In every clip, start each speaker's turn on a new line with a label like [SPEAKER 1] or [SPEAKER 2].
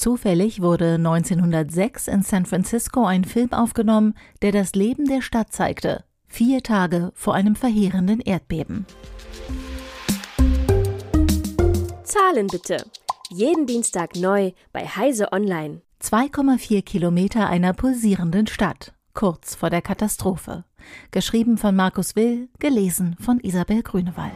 [SPEAKER 1] Zufällig wurde 1906 in San Francisco ein Film aufgenommen, der das Leben der Stadt zeigte, vier Tage vor einem verheerenden Erdbeben.
[SPEAKER 2] Zahlen bitte. Jeden Dienstag neu bei Heise Online.
[SPEAKER 1] 2,4 Kilometer einer pulsierenden Stadt, kurz vor der Katastrophe. Geschrieben von Markus Will, gelesen von Isabel Grünewald.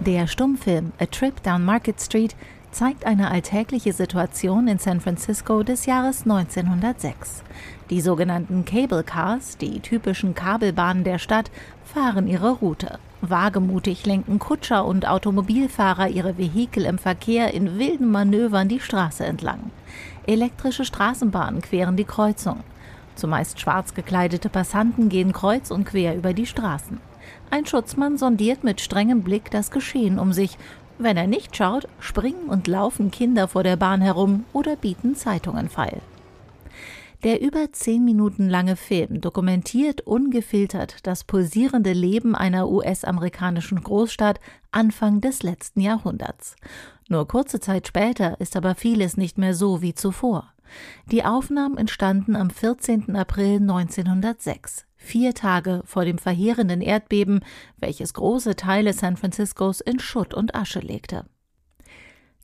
[SPEAKER 1] Der Stummfilm A Trip Down Market Street zeigt eine alltägliche Situation in San Francisco des Jahres 1906. Die sogenannten Cable Cars, die typischen Kabelbahnen der Stadt, fahren ihre Route. Wagemutig lenken Kutscher und Automobilfahrer ihre Vehikel im Verkehr in wilden Manövern die Straße entlang. Elektrische Straßenbahnen queren die Kreuzung. Zumeist schwarz gekleidete Passanten gehen kreuz und quer über die Straßen. Ein Schutzmann sondiert mit strengem Blick das Geschehen um sich wenn er nicht schaut, springen und laufen Kinder vor der Bahn herum oder bieten Zeitungen feil. Der über zehn Minuten lange Film dokumentiert ungefiltert das pulsierende Leben einer US-amerikanischen Großstadt Anfang des letzten Jahrhunderts. Nur kurze Zeit später ist aber vieles nicht mehr so wie zuvor. Die Aufnahmen entstanden am 14. April 1906 vier Tage vor dem verheerenden Erdbeben, welches große Teile San Franciscos in Schutt und Asche legte.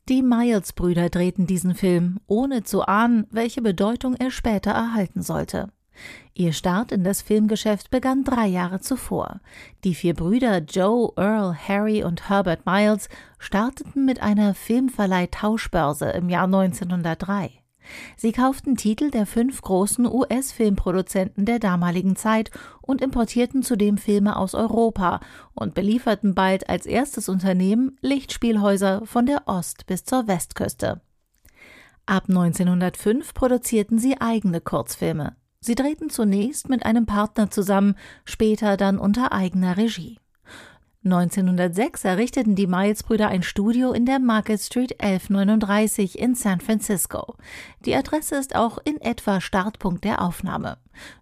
[SPEAKER 1] Die Miles-Brüder drehten diesen Film, ohne zu ahnen, welche Bedeutung er später erhalten sollte. Ihr Start in das Filmgeschäft begann drei Jahre zuvor. Die vier Brüder Joe, Earl, Harry und Herbert Miles starteten mit einer Filmverleih-Tauschbörse im Jahr 1903. Sie kauften Titel der fünf großen US-Filmproduzenten der damaligen Zeit und importierten zudem Filme aus Europa und belieferten bald als erstes Unternehmen Lichtspielhäuser von der Ost- bis zur Westküste. Ab 1905 produzierten sie eigene Kurzfilme. Sie drehten zunächst mit einem Partner zusammen, später dann unter eigener Regie. 1906 errichteten die Miles-Brüder ein Studio in der Market Street 1139 in San Francisco. Die Adresse ist auch in etwa Startpunkt der Aufnahme.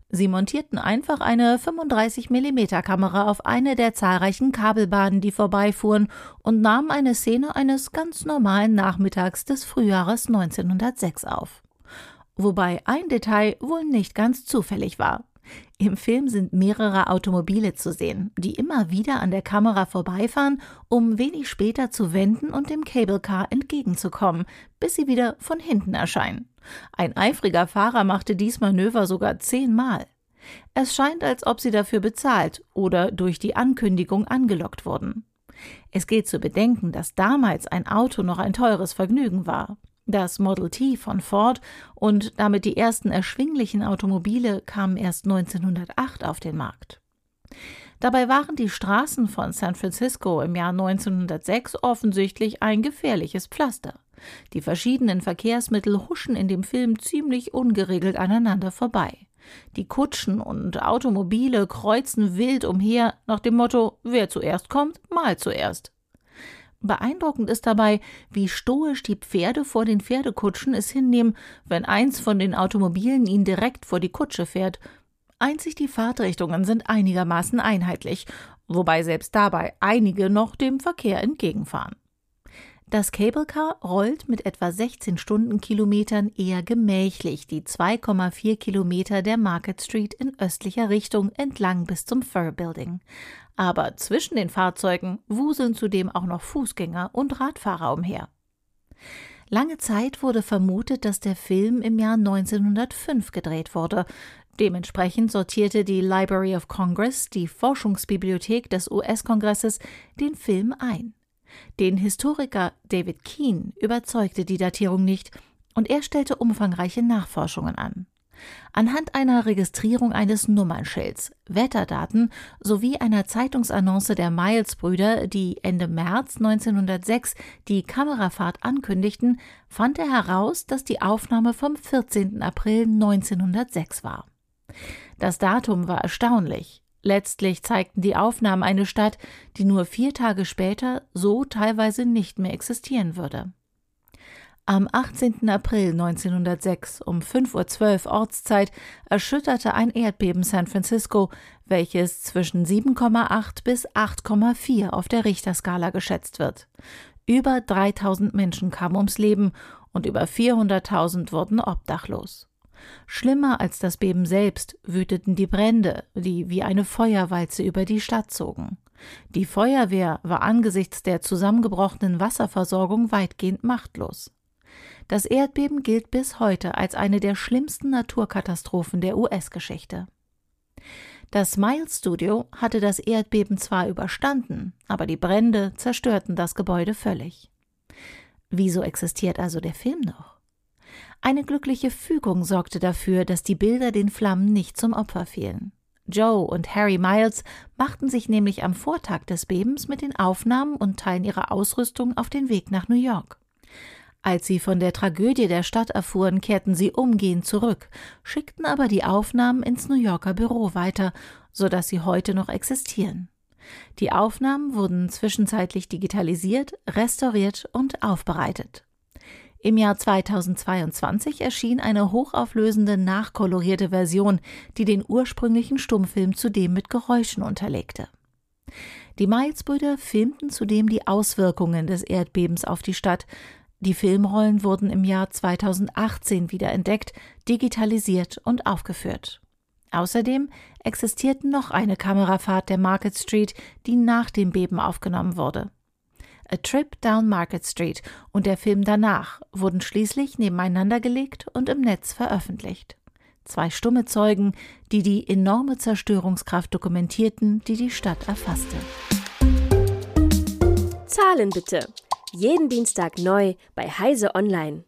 [SPEAKER 1] Sie montierten einfach eine 35 mm Kamera auf eine der zahlreichen Kabelbahnen, die vorbeifuhren, und nahmen eine Szene eines ganz normalen Nachmittags des Frühjahres 1906 auf. Wobei ein Detail wohl nicht ganz zufällig war. Im Film sind mehrere Automobile zu sehen, die immer wieder an der Kamera vorbeifahren, um wenig später zu wenden und dem Cable Car entgegenzukommen, bis sie wieder von hinten erscheinen. Ein eifriger Fahrer machte dies Manöver sogar zehnmal. Es scheint, als ob sie dafür bezahlt oder durch die Ankündigung angelockt wurden. Es gilt zu bedenken, dass damals ein Auto noch ein teures Vergnügen war. Das Model T von Ford und damit die ersten erschwinglichen Automobile kamen erst 1908 auf den Markt. Dabei waren die Straßen von San Francisco im Jahr 1906 offensichtlich ein gefährliches Pflaster. Die verschiedenen Verkehrsmittel huschen in dem Film ziemlich ungeregelt aneinander vorbei. Die Kutschen und Automobile kreuzen wild umher nach dem Motto Wer zuerst kommt, mal zuerst. Beeindruckend ist dabei, wie stoisch die Pferde vor den Pferdekutschen es hinnehmen, wenn eins von den Automobilen ihnen direkt vor die Kutsche fährt. Einzig die Fahrtrichtungen sind einigermaßen einheitlich, wobei selbst dabei einige noch dem Verkehr entgegenfahren. Das Cable Car rollt mit etwa 16 Stundenkilometern eher gemächlich die 2,4 Kilometer der Market Street in östlicher Richtung entlang bis zum Fur Building. Aber zwischen den Fahrzeugen wuseln zudem auch noch Fußgänger und Radfahrer umher. Lange Zeit wurde vermutet, dass der Film im Jahr 1905 gedreht wurde. Dementsprechend sortierte die Library of Congress, die Forschungsbibliothek des US-Kongresses, den Film ein. Den Historiker David Keane überzeugte die Datierung nicht und er stellte umfangreiche Nachforschungen an. Anhand einer Registrierung eines Nummernschilds, Wetterdaten sowie einer Zeitungsannonce der Miles-Brüder, die Ende März 1906 die Kamerafahrt ankündigten, fand er heraus, dass die Aufnahme vom 14. April 1906 war. Das Datum war erstaunlich. Letztlich zeigten die Aufnahmen eine Stadt, die nur vier Tage später so teilweise nicht mehr existieren würde. Am 18. April 1906 um 5.12 Uhr Ortszeit erschütterte ein Erdbeben San Francisco, welches zwischen 7,8 bis 8,4 auf der Richterskala geschätzt wird. Über 3000 Menschen kamen ums Leben und über 400.000 wurden obdachlos. Schlimmer als das Beben selbst wüteten die Brände, die wie eine Feuerwalze über die Stadt zogen. Die Feuerwehr war angesichts der zusammengebrochenen Wasserversorgung weitgehend machtlos. Das Erdbeben gilt bis heute als eine der schlimmsten Naturkatastrophen der US-Geschichte. Das Smile Studio hatte das Erdbeben zwar überstanden, aber die Brände zerstörten das Gebäude völlig. Wieso existiert also der Film noch? Eine glückliche Fügung sorgte dafür, dass die Bilder den Flammen nicht zum Opfer fielen. Joe und Harry Miles machten sich nämlich am Vortag des Bebens mit den Aufnahmen und Teilen ihrer Ausrüstung auf den Weg nach New York. Als sie von der Tragödie der Stadt erfuhren, kehrten sie umgehend zurück, schickten aber die Aufnahmen ins New Yorker Büro weiter, so dass sie heute noch existieren. Die Aufnahmen wurden zwischenzeitlich digitalisiert, restauriert und aufbereitet. Im Jahr 2022 erschien eine hochauflösende, nachkolorierte Version, die den ursprünglichen Stummfilm zudem mit Geräuschen unterlegte. Die Miles-Brüder filmten zudem die Auswirkungen des Erdbebens auf die Stadt. Die Filmrollen wurden im Jahr 2018 wiederentdeckt, digitalisiert und aufgeführt. Außerdem existiert noch eine Kamerafahrt der Market Street, die nach dem Beben aufgenommen wurde. A Trip Down Market Street und der Film danach wurden schließlich nebeneinander gelegt und im Netz veröffentlicht. Zwei stumme Zeugen, die die enorme Zerstörungskraft dokumentierten, die die Stadt erfasste.
[SPEAKER 2] Zahlen bitte. Jeden Dienstag neu bei Heise Online.